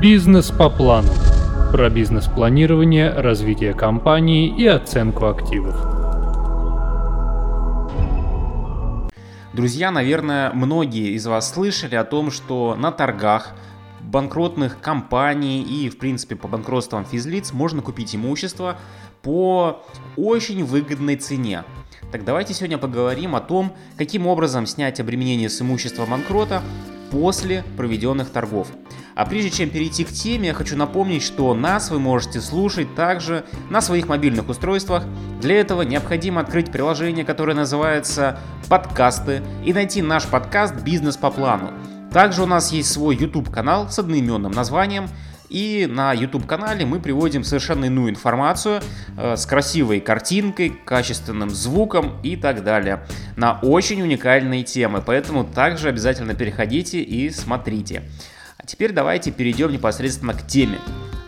Бизнес по плану. Про бизнес-планирование, развитие компании и оценку активов. Друзья, наверное, многие из вас слышали о том, что на торгах банкротных компаний и, в принципе, по банкротствам физлиц можно купить имущество по очень выгодной цене. Так давайте сегодня поговорим о том, каким образом снять обременение с имущества банкрота после проведенных торгов. А прежде чем перейти к теме, я хочу напомнить, что нас вы можете слушать также на своих мобильных устройствах. Для этого необходимо открыть приложение, которое называется «Подкасты» и найти наш подкаст «Бизнес по плану». Также у нас есть свой YouTube-канал с одноименным названием, и на YouTube-канале мы приводим совершенно иную информацию э, с красивой картинкой, качественным звуком и так далее. На очень уникальные темы, поэтому также обязательно переходите и смотрите. Теперь давайте перейдем непосредственно к теме.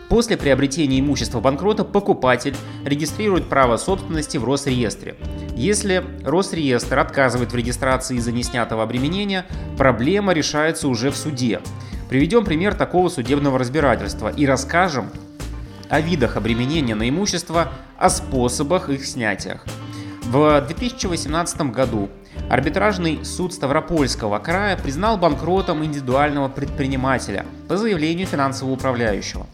После приобретения имущества банкрота покупатель регистрирует право собственности в Росреестре. Если Росреестр отказывает в регистрации из-за неснятого обременения, проблема решается уже в суде. Приведем пример такого судебного разбирательства и расскажем о видах обременения на имущество, о способах их снятия. В 2018 году Арбитражный суд Ставропольского края признал банкротом индивидуального предпринимателя по заявлению финансового управляющего.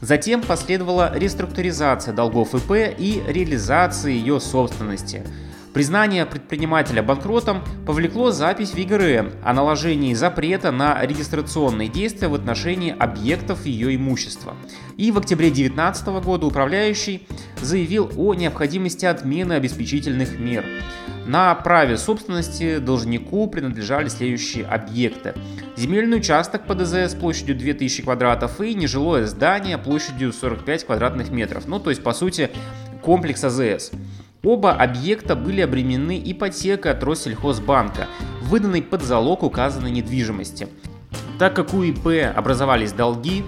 Затем последовала реструктуризация долгов ИП и реализация ее собственности – Признание предпринимателя банкротом повлекло запись в ЕГРН о наложении запрета на регистрационные действия в отношении объектов ее имущества. И в октябре 2019 года управляющий заявил о необходимости отмены обеспечительных мер. На праве собственности должнику принадлежали следующие объекты. Земельный участок по ДЗС площадью 2000 квадратов и нежилое здание площадью 45 квадратных метров. Ну, то есть, по сути, комплекс АЗС. Оба объекта были обременены ипотекой от Россельхозбанка, выданной под залог указанной недвижимости. Так как у ИП образовались долги,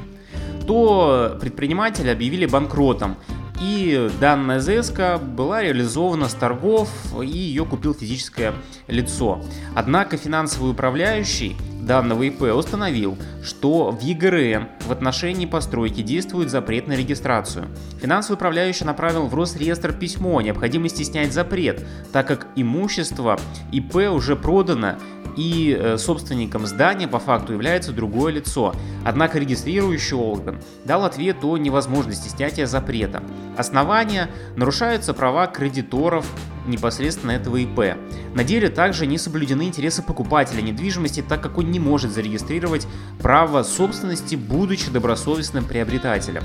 то предприниматели объявили банкротом, и данная ЗСК была реализована с торгов, и ее купил физическое лицо. Однако финансовый управляющий данного ИП установил, что в ЕГРН в отношении постройки действует запрет на регистрацию. Финансовый управляющий направил в Росреестр письмо о необходимости снять запрет, так как имущество ИП уже продано и э, собственником здания по факту является другое лицо. Однако регистрирующий орган дал ответ о невозможности снятия запрета. Основания нарушаются права кредиторов непосредственно этого ИП. На деле также не соблюдены интересы покупателя недвижимости, так как он не может зарегистрировать право собственности, будучи добросовестным приобретателем.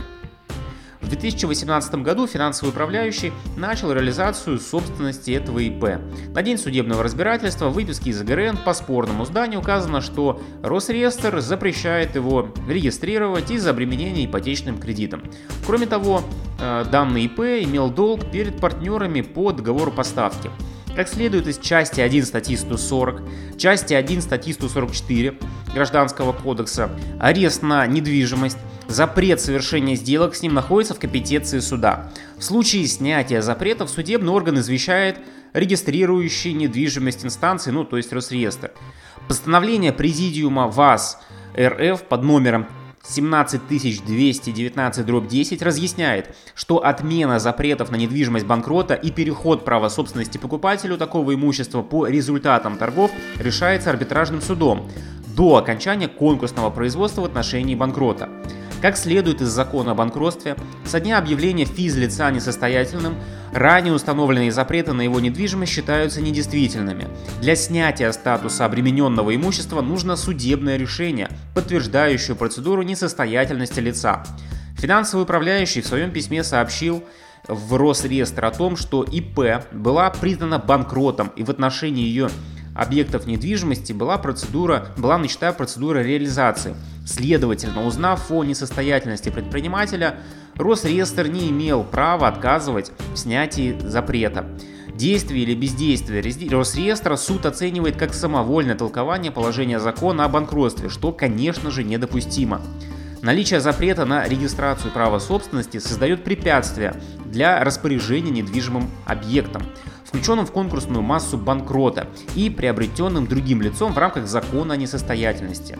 В 2018 году финансовый управляющий начал реализацию собственности этого ИП. На день судебного разбирательства в выписке из ИГРН по спорному зданию указано, что Росреестр запрещает его регистрировать из-за обременения ипотечным кредитом. Кроме того, э, данный ИП имел долг перед партнерами по договору поставки. Как следует из части 1 статьи 140, части 1 статьи 144 Гражданского кодекса, арест на недвижимость Запрет совершения сделок с ним находится в компетенции суда. В случае снятия запретов судебный орган извещает регистрирующий недвижимость инстанции, ну то есть Росреестр. Постановление Президиума ВАС РФ под номером 17219-10 разъясняет, что отмена запретов на недвижимость банкрота и переход права собственности покупателю такого имущества по результатам торгов решается арбитражным судом до окончания конкурсного производства в отношении банкрота. Как следует из закона о банкротстве, со дня объявления физлица несостоятельным, ранее установленные запреты на его недвижимость считаются недействительными. Для снятия статуса обремененного имущества нужно судебное решение, подтверждающее процедуру несостоятельности лица. Финансовый управляющий в своем письме сообщил, в Росреестр о том, что ИП была признана банкротом и в отношении ее объектов недвижимости была процедура, была начата процедура реализации. Следовательно, узнав о несостоятельности предпринимателя, Росреестр не имел права отказывать в снятии запрета. Действие или бездействие Росреестра суд оценивает как самовольное толкование положения закона о банкротстве, что, конечно же, недопустимо. Наличие запрета на регистрацию права собственности создает препятствия для распоряжения недвижимым объектом включенным в конкурсную массу банкрота и приобретенным другим лицом в рамках закона о несостоятельности.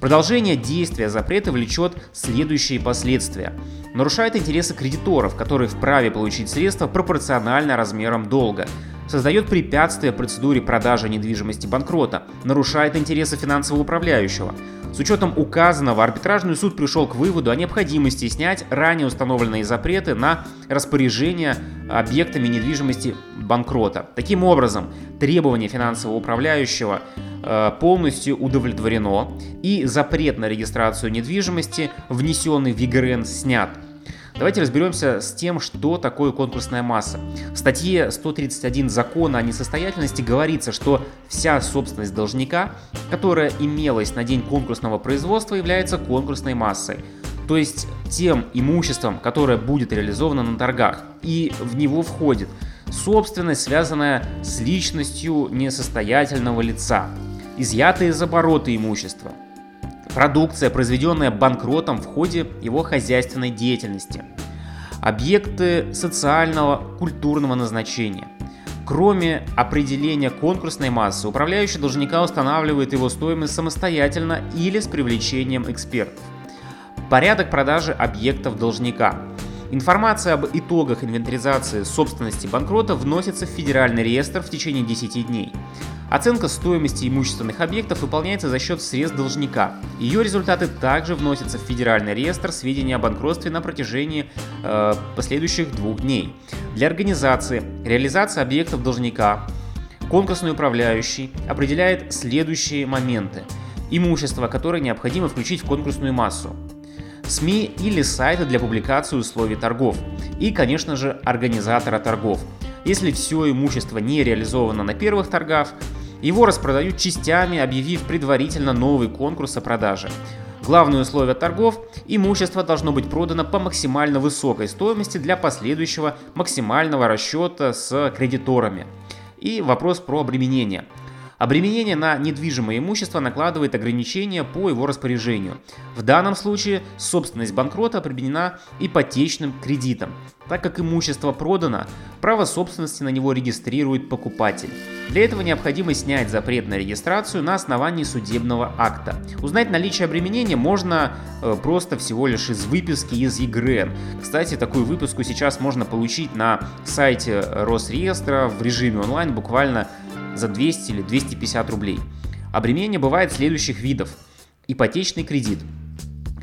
Продолжение действия запрета влечет следующие последствия. Нарушает интересы кредиторов, которые вправе получить средства пропорционально размерам долга. Создает препятствия процедуре продажи недвижимости банкрота. Нарушает интересы финансового управляющего. С учетом указанного, арбитражный суд пришел к выводу о необходимости снять ранее установленные запреты на распоряжение объектами недвижимости банкрота. Таким образом, требование финансового управляющего э, полностью удовлетворено и запрет на регистрацию недвижимости, внесенный в ЕГРН, снят. Давайте разберемся с тем, что такое конкурсная масса. В статье 131 закона о несостоятельности говорится, что вся собственность должника, которая имелась на день конкурсного производства, является конкурсной массой. То есть тем имуществом, которое будет реализовано на торгах. И в него входит собственность, связанная с личностью несостоятельного лица, изъятые из оборота имущества, продукция, произведенная банкротом в ходе его хозяйственной деятельности, объекты социального, культурного назначения. Кроме определения конкурсной массы, управляющий должника устанавливает его стоимость самостоятельно или с привлечением экспертов. Порядок продажи объектов должника. Информация об итогах инвентаризации собственности банкрота вносится в Федеральный реестр в течение 10 дней. Оценка стоимости имущественных объектов выполняется за счет средств должника. Ее результаты также вносятся в Федеральный реестр сведений о банкротстве на протяжении э, последующих двух дней. Для организации реализации объектов должника конкурсный управляющий определяет следующие моменты. Имущество, которое необходимо включить в конкурсную массу. СМИ или сайты для публикации условий торгов. И, конечно же, организатора торгов. Если все имущество не реализовано на первых торгах, его распродают частями, объявив предварительно новый конкурс о продаже. Главное условие торгов – имущество должно быть продано по максимально высокой стоимости для последующего максимального расчета с кредиторами. И вопрос про обременение – Обременение на недвижимое имущество накладывает ограничения по его распоряжению. В данном случае собственность банкрота обременена ипотечным кредитом. Так как имущество продано, право собственности на него регистрирует покупатель. Для этого необходимо снять запрет на регистрацию на основании судебного акта. Узнать наличие обременения можно э, просто всего лишь из выписки из ЕГРН. Кстати, такую выписку сейчас можно получить на сайте Росреестра в режиме онлайн буквально за 200 или 250 рублей. Обременение бывает следующих видов. Ипотечный кредит,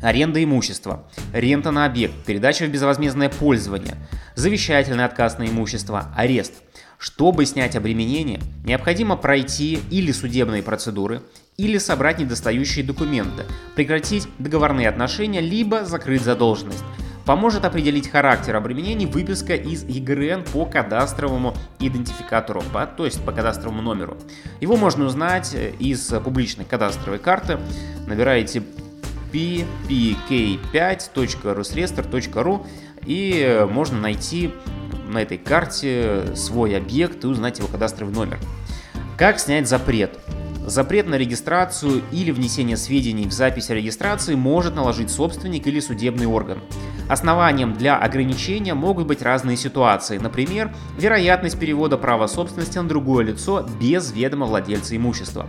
аренда имущества, рента на объект, передача в безвозмездное пользование, завещательный отказ на имущество, арест. Чтобы снять обременение, необходимо пройти или судебные процедуры, или собрать недостающие документы, прекратить договорные отношения, либо закрыть задолженность. Поможет определить характер обременений выписка из ЕГРН по кадастровому идентификатору, то есть по кадастровому номеру. Его можно узнать э, из публичной кадастровой карты. Набираете ppk5.rusreестр.ru и можно найти на этой карте свой объект и узнать его кадастровый номер. Как снять запрет? Запрет на регистрацию или внесение сведений в запись о регистрации может наложить собственник или судебный орган. Основанием для ограничения могут быть разные ситуации, например, вероятность перевода права собственности на другое лицо без ведома владельца имущества.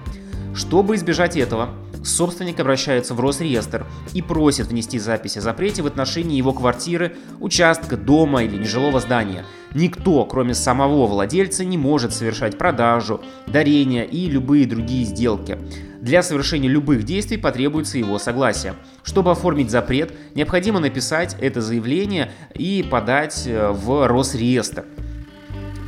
Чтобы избежать этого, собственник обращается в Росреестр и просит внести запись о запрете в отношении его квартиры, участка, дома или нежилого здания. Никто, кроме самого владельца, не может совершать продажу, дарение и любые другие сделки. Для совершения любых действий потребуется его согласие. Чтобы оформить запрет, необходимо написать это заявление и подать э, в Росреестр.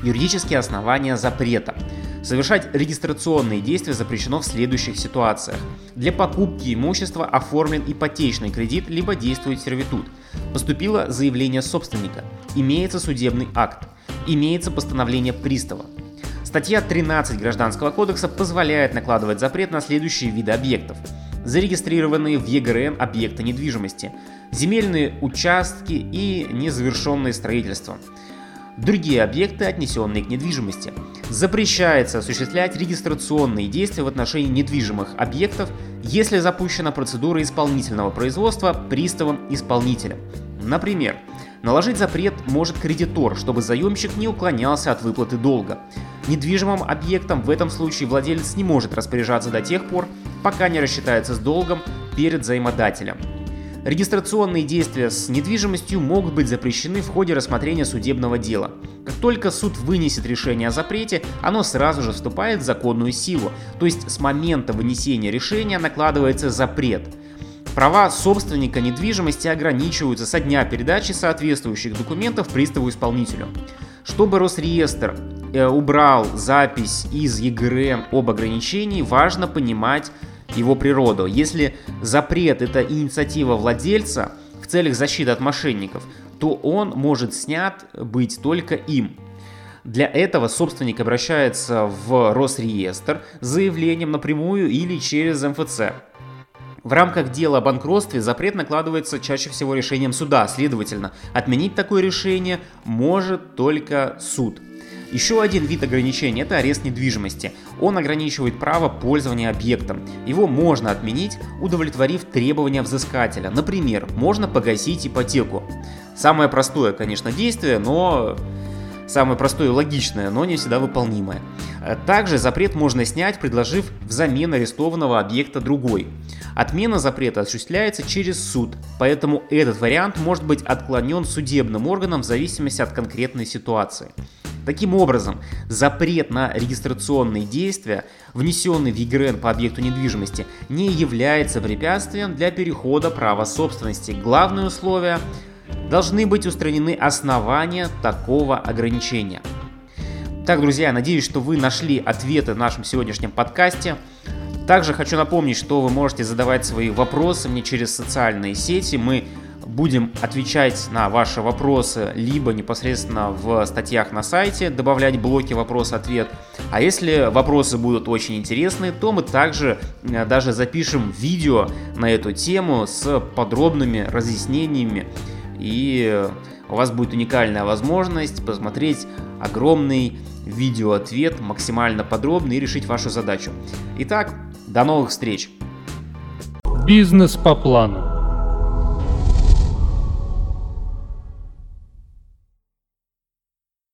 Юридические основания запрета. Совершать регистрационные действия запрещено в следующих ситуациях. Для покупки имущества оформлен ипотечный кредит, либо действует сервитут. Поступило заявление собственника. Имеется судебный акт. Имеется постановление пристава. Статья 13 Гражданского кодекса позволяет накладывать запрет на следующие виды объектов. Зарегистрированные в ЕГРН объекты недвижимости, земельные участки и незавершенные строительства – другие объекты, отнесенные к недвижимости. Запрещается осуществлять регистрационные действия в отношении недвижимых объектов, если запущена процедура исполнительного производства приставом-исполнителем. Например, наложить запрет может кредитор, чтобы заемщик не уклонялся от выплаты долга. Недвижимым объектом в этом случае владелец не может распоряжаться до тех пор, пока не рассчитается с долгом перед взаимодателем. Регистрационные действия с недвижимостью могут быть запрещены в ходе рассмотрения судебного дела. Как только суд вынесет решение о запрете, оно сразу же вступает в законную силу, то есть с момента вынесения решения накладывается запрет. Права собственника недвижимости ограничиваются со дня передачи соответствующих документов приставу-исполнителю. Чтобы Росреестр э, убрал запись из ЕГРН об ограничении, важно понимать его природу. Если запрет это инициатива владельца в целях защиты от мошенников, то он может снят быть только им. Для этого собственник обращается в Росреестр с заявлением напрямую или через МФЦ. В рамках дела о банкротстве запрет накладывается чаще всего решением суда, следовательно, отменить такое решение может только суд. Еще один вид ограничений – это арест недвижимости. Он ограничивает право пользования объектом. Его можно отменить, удовлетворив требования взыскателя. Например, можно погасить ипотеку. Самое простое, конечно, действие, но самое простое и логичное, но не всегда выполнимое. Также запрет можно снять, предложив взамен арестованного объекта другой. Отмена запрета осуществляется через суд, поэтому этот вариант может быть отклонен судебным органом в зависимости от конкретной ситуации. Таким образом, запрет на регистрационные действия, внесенный в ЕГРН по объекту недвижимости, не является препятствием для перехода права собственности. Главное условие – должны быть устранены основания такого ограничения. Так, друзья, надеюсь, что вы нашли ответы в нашем сегодняшнем подкасте. Также хочу напомнить, что вы можете задавать свои вопросы мне через социальные сети. Мы будем отвечать на ваши вопросы либо непосредственно в статьях на сайте, добавлять блоки вопрос-ответ. А если вопросы будут очень интересны, то мы также э, даже запишем видео на эту тему с подробными разъяснениями. И у вас будет уникальная возможность посмотреть огромный видеоответ максимально подробный и решить вашу задачу. Итак, до новых встреч! Бизнес по плану.